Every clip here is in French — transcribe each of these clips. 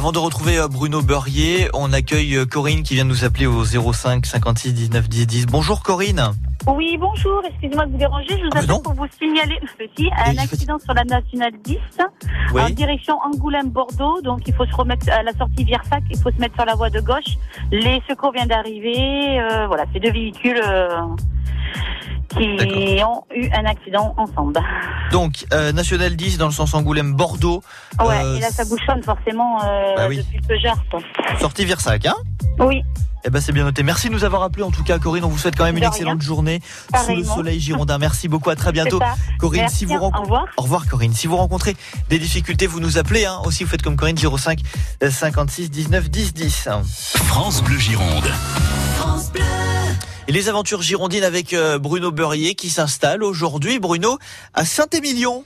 Avant de retrouver euh, Bruno Beurrier, on accueille euh, Corinne qui vient de nous appeler au 05 56 19 10 10. Bonjour Corinne. Oui, bonjour, excusez-moi de vous déranger, je vous Ah, appelle pour vous signaler petit, un accident sur la nationale 10 en direction Angoulême-Bordeaux, donc il faut se remettre à la sortie Viersac, il faut se mettre sur la voie de gauche. Les secours viennent d'arriver, euh, voilà, c'est deux véhicules euh, qui ont eu un accident ensemble. Donc, euh, National 10 dans le sens Angoulême-Bordeaux, Ouais, Euh, et là ça bouchonne forcément euh, Bah oui. depuis le Peugeot. sortie Virsac, hein? Oui, Eh ben c'est bien noté. Merci de nous avoir appelé en tout cas Corinne. On vous souhaite quand même une excellente journée sous le soleil girondin. Merci beaucoup. À très bientôt. Corinne, Merci, si vous au rencontrez revoir. Au revoir Corinne. Si vous rencontrez des difficultés, vous nous appelez. Hein. Aussi, vous faites comme Corinne 05 euh, 56 19 10 10. France Bleu Gironde. Et les aventures girondines avec euh, Bruno Beurrier qui s'installe aujourd'hui, Bruno, à Saint-Émilion.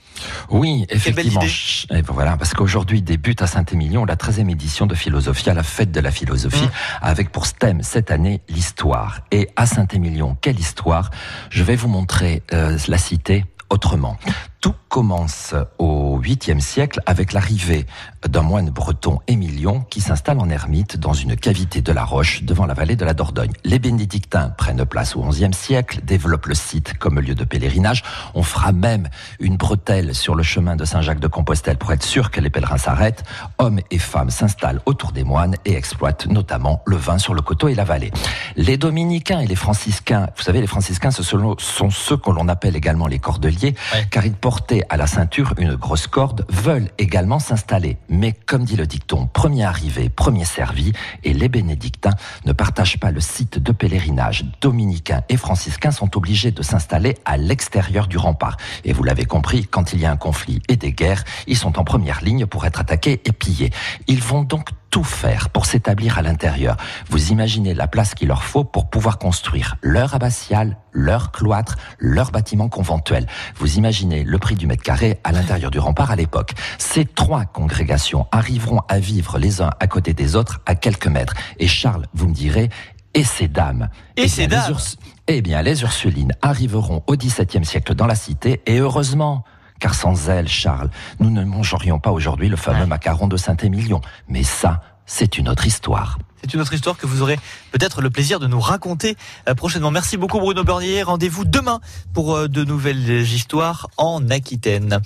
Oui, effectivement. idée. Ch- Et voilà, parce qu'aujourd'hui débute à Saint-Émilion la 13e édition de Philosophia, la fête de la philosophie, Mm. avec pour thème cette année l'histoire. Et à Saint-Émilion, quelle histoire? Je vais vous montrer euh, la cité autrement. Tout commence au 8e siècle avec l'arrivée d'un moine breton Émilion qui s'installe en ermite dans une cavité de la roche devant la vallée de la Dordogne. Les bénédictins prennent place au 11e siècle, développent le site comme lieu de pèlerinage. On fera même une bretelle sur le chemin de Saint-Jacques-de-Compostelle pour être sûr que les pèlerins s'arrêtent. Hommes et femmes s'installent autour des moines et exploitent notamment le vin sur le coteau et la vallée. Les dominicains et les franciscains, vous savez, les franciscains, ce sont ceux que l'on appelle également les cordeliers, Ouais. car ils portaient à la ceinture une grosse corde, veulent également s'installer. Mais comme dit le dicton, premier arrivé, premier servi, et les bénédictins ne partagent pas le site de pèlerinage. Dominicains et franciscains sont obligés de s'installer à l'extérieur du rempart. Et vous l'avez compris, quand il y a un conflit et des guerres, ils sont en première ligne pour être attaqués et pillés. Ils vont donc tout faire pour s'établir à l'intérieur. Vous imaginez la place qu'il leur faut pour pouvoir construire leur abbatiale, leur cloître, leur bâtiment conventuel. Vous imaginez le prix du mètre carré à l'intérieur du rempart à l'époque. Ces trois congrégations arriveront à vivre les uns à côté des autres à quelques mètres. Et Charles, vous me direz, et ces dames? Et Eh ces dames? Urs- Eh bien, les Ursulines arriveront au XVIIe siècle dans la cité, et heureusement, car sans elles, Charles, nous ne mangerions pas aujourd'hui le fameux Ouais. macaron de Saint-Émilion. Mais ça, c'est une autre histoire. C'est une autre histoire que vous aurez peut-être le plaisir de nous raconter euh, prochainement. Merci beaucoup Bruno Beurrier. Rendez-vous demain pour euh, de nouvelles histoires en Aquitaine.